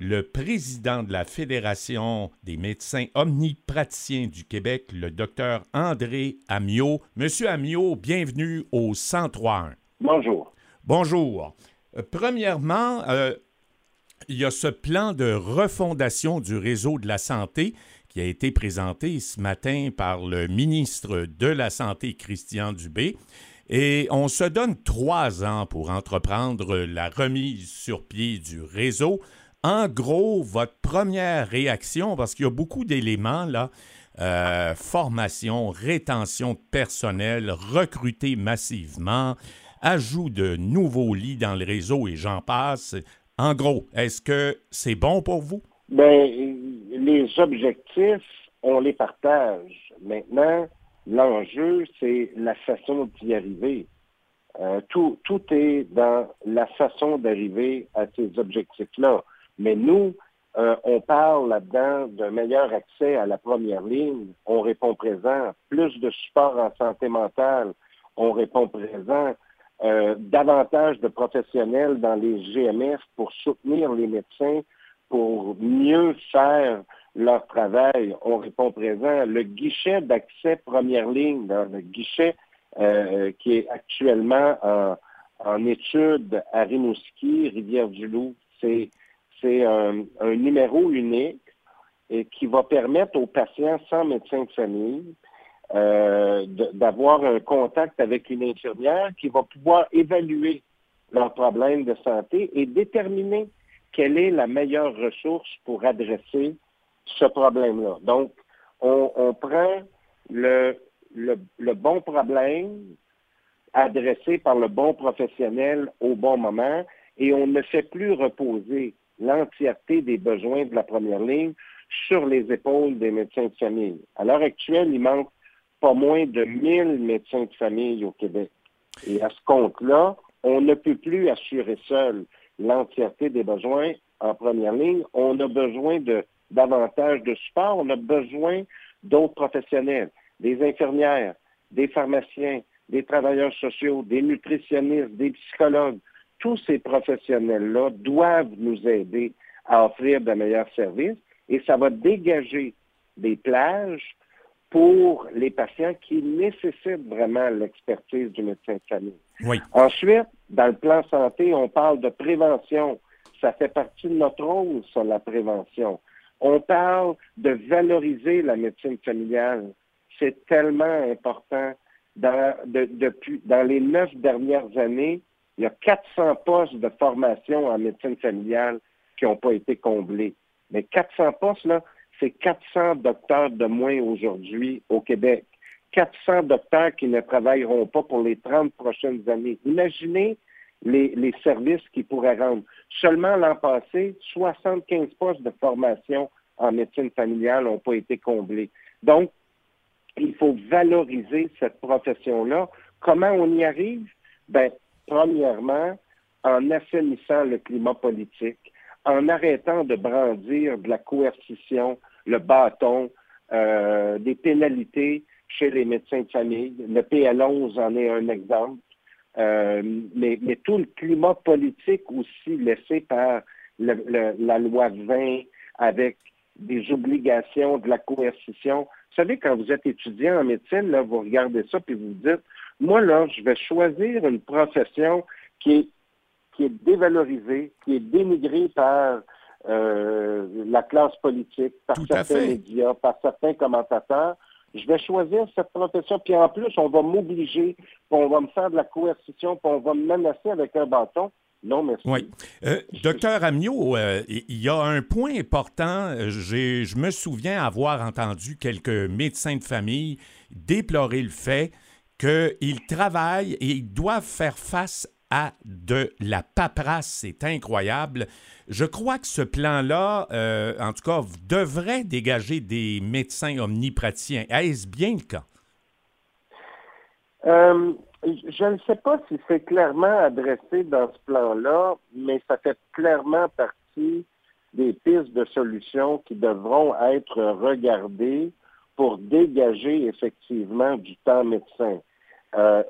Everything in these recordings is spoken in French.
le président de la Fédération des médecins omnipraticiens du Québec, le docteur André Amiot. Monsieur Amiot, bienvenue au 1031. Bonjour. Bonjour. Euh, premièrement, euh, il y a ce plan de refondation du réseau de la santé qui a été présenté ce matin par le ministre de la Santé, Christian Dubé. Et on se donne trois ans pour entreprendre la remise sur pied du réseau. En gros, votre première réaction, parce qu'il y a beaucoup d'éléments là, euh, formation, rétention de personnel, recruter massivement, ajout de nouveaux lits dans le réseau et j'en passe. En gros, est-ce que c'est bon pour vous? Bien, les objectifs, on les partage. Maintenant, l'enjeu, c'est la façon d'y arriver. Euh, tout, tout est dans la façon d'arriver à ces objectifs-là. Mais nous, euh, on parle là-dedans d'un meilleur accès à la première ligne. On répond présent. Plus de support en santé mentale. On répond présent. Euh, davantage de professionnels dans les GMF pour soutenir les médecins, pour mieux faire leur travail. On répond présent. Le guichet d'accès première ligne, le guichet euh, qui est actuellement en, en étude à Rimouski, Rivière-du-Loup, c'est c'est un, numéro unique et qui va permettre aux patients sans médecin de famille euh, d'avoir un contact avec une infirmière qui va pouvoir évaluer leurs problèmes de santé et déterminer quelle est la meilleure ressource pour adresser ce problème-là. Donc, on, prend le, le, bon problème adressé par le bon professionnel au bon moment et on ne fait plus reposer l'entièreté des besoins de la première ligne sur les épaules des médecins de famille. À l'heure actuelle, il manque pas moins de 1000 médecins de famille au Québec. Et à ce compte-là, on ne peut plus assurer seul l'entièreté des besoins en première ligne. On a besoin de davantage de support. On a besoin d'autres professionnels, des infirmières, des pharmaciens, des travailleurs sociaux, des nutritionnistes, des psychologues, tous ces professionnels-là doivent nous aider à offrir de meilleurs services et ça va dégager des plages pour les patients qui nécessitent vraiment l'expertise du médecin de famille. Ensuite, dans le plan santé, on parle de prévention. Ça fait partie de notre rôle, sur la prévention. On parle de valoriser la médecine familiale. C'est tellement important. Dans, depuis, dans les neuf dernières années, il y a 400 postes de formation en médecine familiale qui n'ont pas été comblés. Mais 400 postes, là, c'est 400 docteurs de moins aujourd'hui au Québec. 400 docteurs qui ne travailleront pas pour les 30 prochaines années. Imaginez les, services qu'ils pourraient rendre. Seulement l'an passé, 75 postes de formation en médecine familiale n'ont pas été comblés. Donc, il faut valoriser cette profession-là. Comment on y arrive? Ben, Premièrement, en assainissant le climat politique, en arrêtant de brandir de la coercition, le bâton, euh, des pénalités chez les médecins de famille. Le PL11 en est un exemple. Euh, mais, tout le climat politique aussi laissé par la loi 20 avec des obligations de la coercition. Vous savez, quand vous êtes étudiant en médecine, là, vous regardez ça puis vous vous dites, moi, là, je vais choisir une profession qui est, qui est dévalorisée, qui est dénigrée par euh, la classe politique, par certains médias, par certains commentateurs. Je vais choisir cette profession, puis en plus, on va m'obliger, puis on va me faire de la coercition, puis on va me menacer avec un bâton. Non, merci. Oui. Euh, docteur Amiot, euh, il y a un point important. Je me souviens avoir entendu quelques médecins de famille déplorer le fait qu'ils travaillent et ils doivent faire face à de la paperasse. C'est incroyable. Je crois que ce plan-là, euh, en tout cas, devrait dégager des médecins omnipraticiens. Est-ce bien le cas? Je ne sais pas si c'est clairement adressé dans ce plan-là, mais ça fait clairement partie des pistes de solutions qui devront être regardées pour dégager effectivement du temps médecin. Euh,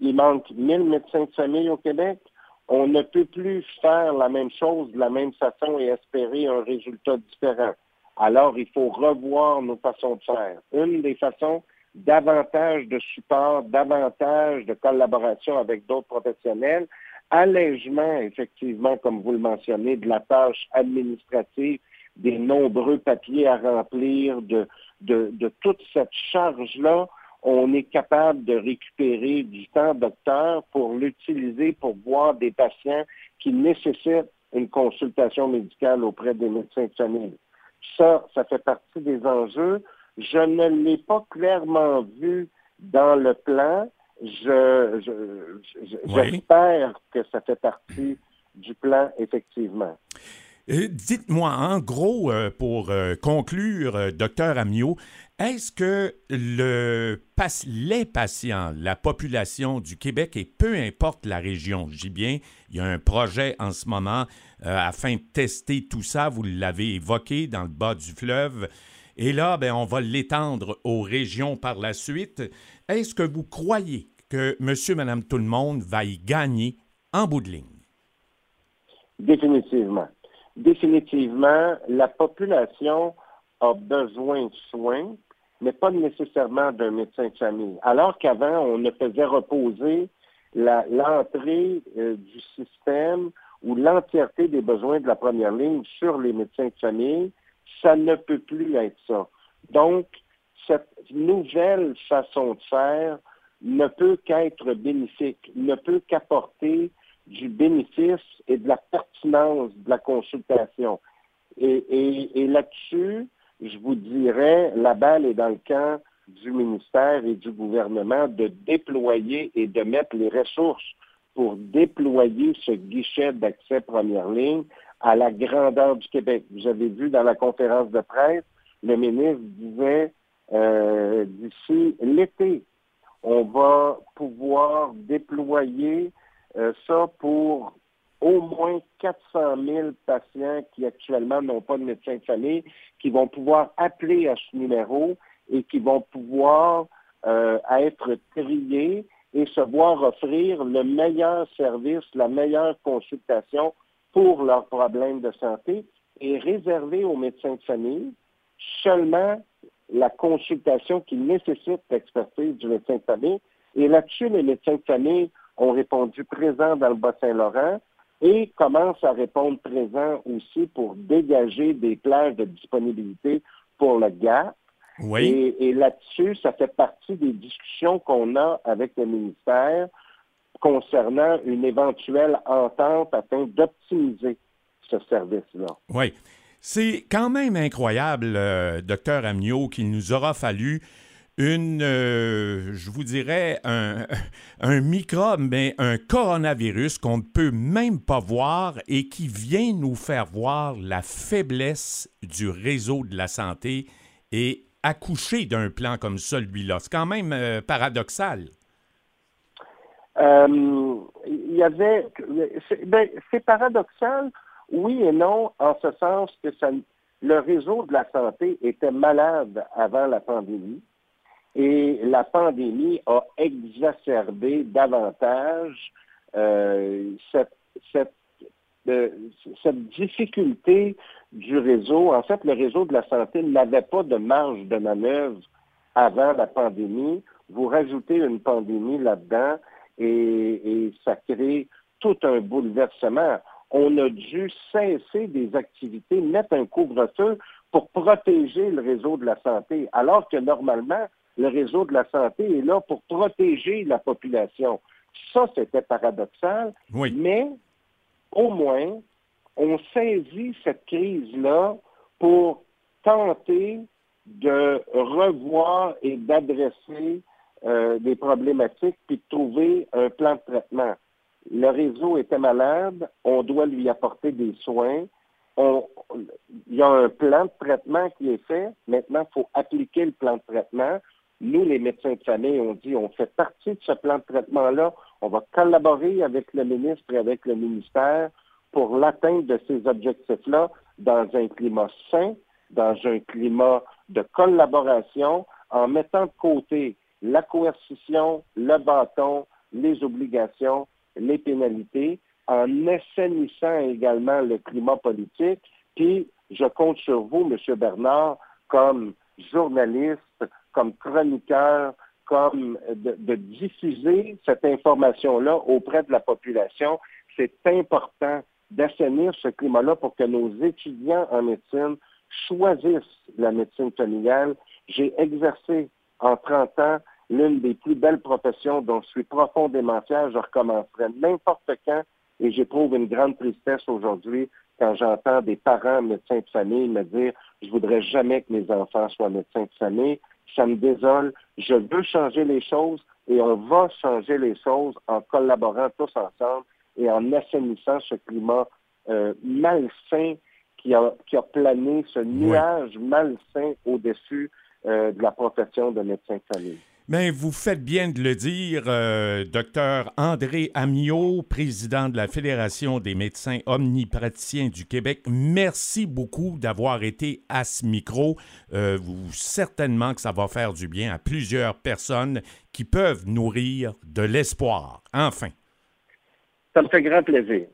il manque 1000 médecins de famille au Québec. On ne peut plus faire la même chose de la même façon et espérer un résultat différent. Alors, il faut revoir nos façons de faire. Une des façons, davantage de support, davantage de collaboration avec d'autres professionnels, allègement, effectivement, comme vous le mentionnez, de la tâche administrative, des nombreux papiers à remplir, de, de, de toute cette charge-là, on est capable de récupérer du temps docteur pour l'utiliser pour voir des patients qui nécessitent une consultation médicale auprès des médecins de famille. Ça, ça fait partie des enjeux. Je ne l'ai pas clairement vu dans le plan. Je, j'espère que ça fait partie du plan, effectivement. Euh, dites-moi, en gros, euh, pour euh, conclure, docteur Amiot, est-ce que le, les patients, la population du Québec, et peu importe la région, je dis bien, il y a un projet en ce moment afin de tester tout ça, vous l'avez évoqué dans le bas du fleuve, et là, ben, on va l'étendre aux régions par la suite. Est-ce que vous croyez que monsieur, madame, tout le monde va y gagner en bout de ligne? Définitivement. Définitivement, la population a besoin de soins, mais pas nécessairement d'un médecin de famille. Alors qu'avant, on ne faisait reposer l'entrée euh, du système ou l'entièreté des besoins de la première ligne sur les médecins de famille, ça ne peut plus être ça. Donc, cette nouvelle façon de faire ne peut qu'être bénéfique, ne peut qu'apporter du bénéfice et de la pertinence de la consultation. Et, là-dessus, je vous dirais, la balle est dans le camp du ministère et du gouvernement de déployer et de mettre les ressources pour déployer ce guichet d'accès première ligne à la grandeur du Québec. Vous avez vu dans la conférence de presse, le ministre disait euh, d'ici l'été, on va pouvoir déployer euh, ça pour au moins 400 000 patients qui actuellement n'ont pas de médecin de famille, qui vont pouvoir appeler à ce numéro et qui vont pouvoir euh, être triés et se voir offrir le meilleur service, la meilleure consultation pour leurs problèmes de santé et réserver aux médecins de famille seulement la consultation qui nécessite l'expertise du médecin de famille. Et là-dessus, les médecins de famille ont répondu présent dans le Bas-Saint-Laurent et commencent à répondre présent aussi pour dégager des plages de disponibilité pour le GAP. Oui. Et, là-dessus, ça fait partie des discussions qu'on a avec le ministère concernant une éventuelle entente afin d'optimiser ce service-là. Oui. C'est quand même incroyable, euh, docteur Amniot, qu'il nous aura fallu une, euh, je vous dirais, un, microbe, mais un coronavirus qu'on ne peut même pas voir et qui vient nous faire voir la faiblesse du réseau de la santé et accoucher d'un plan comme celui-là. C'est quand même euh, paradoxal. Euh, il y avait. Ben, c'est paradoxal, oui et non, en ce sens que ça, le réseau de la santé était malade avant la pandémie. Et la pandémie a exacerbé davantage euh, cette, cette, euh, cette difficulté du réseau. En fait, le réseau de la santé n'avait pas de marge de manœuvre avant la pandémie. Vous rajoutez une pandémie là-dedans et, et ça crée tout un bouleversement. On a dû cesser des activités, mettre un couvre-feu pour protéger le réseau de la santé, alors que normalement, le réseau de la santé est là pour protéger la population. Ça, c'était paradoxal, mais au moins, on saisit cette crise-là pour tenter de revoir et d'adresser euh, des problématiques, puis de trouver un plan de traitement. Le réseau était malade, on doit lui apporter des soins. il y a un plan de traitement qui est fait. Maintenant, il faut appliquer le plan de traitement. Nous, les médecins de famille, on dit on fait partie de ce plan de traitement-là. On va collaborer avec le ministre et avec le ministère pour l'atteinte de ces objectifs-là dans un climat sain, dans un climat de collaboration, en mettant de côté la coercition, le bâton, les obligations, les pénalités, en assainissant également le climat politique. Puis, je compte sur vous, M. Bernard, comme journaliste, comme chroniqueur, comme de, diffuser cette information-là auprès de la population. C'est important d'assainir ce climat-là pour que nos étudiants en médecine choisissent la médecine familiale. J'ai exercé en 30 ans l'une des plus belles professions dont je suis profondément fier. Je recommencerai n'importe quand et j'éprouve une grande tristesse aujourd'hui quand j'entends des parents médecins de famille me dire je voudrais jamais que mes enfants soient médecins de famille. Ça me désole. Je veux changer les choses et on va changer les choses en collaborant tous ensemble et en assainissant ce climat euh, malsain qui a, qui a plané, ce nuage malsain au-dessus euh, de la profession de médecin de famille. Mais vous faites bien de le dire, euh, docteur André Amiot, président de la Fédération des médecins omnipraticiens du Québec. Merci beaucoup d'avoir été à ce micro. Euh, vous certainement que ça va faire du bien à plusieurs personnes qui peuvent nourrir de l'espoir. Enfin. Ça me fait grand plaisir.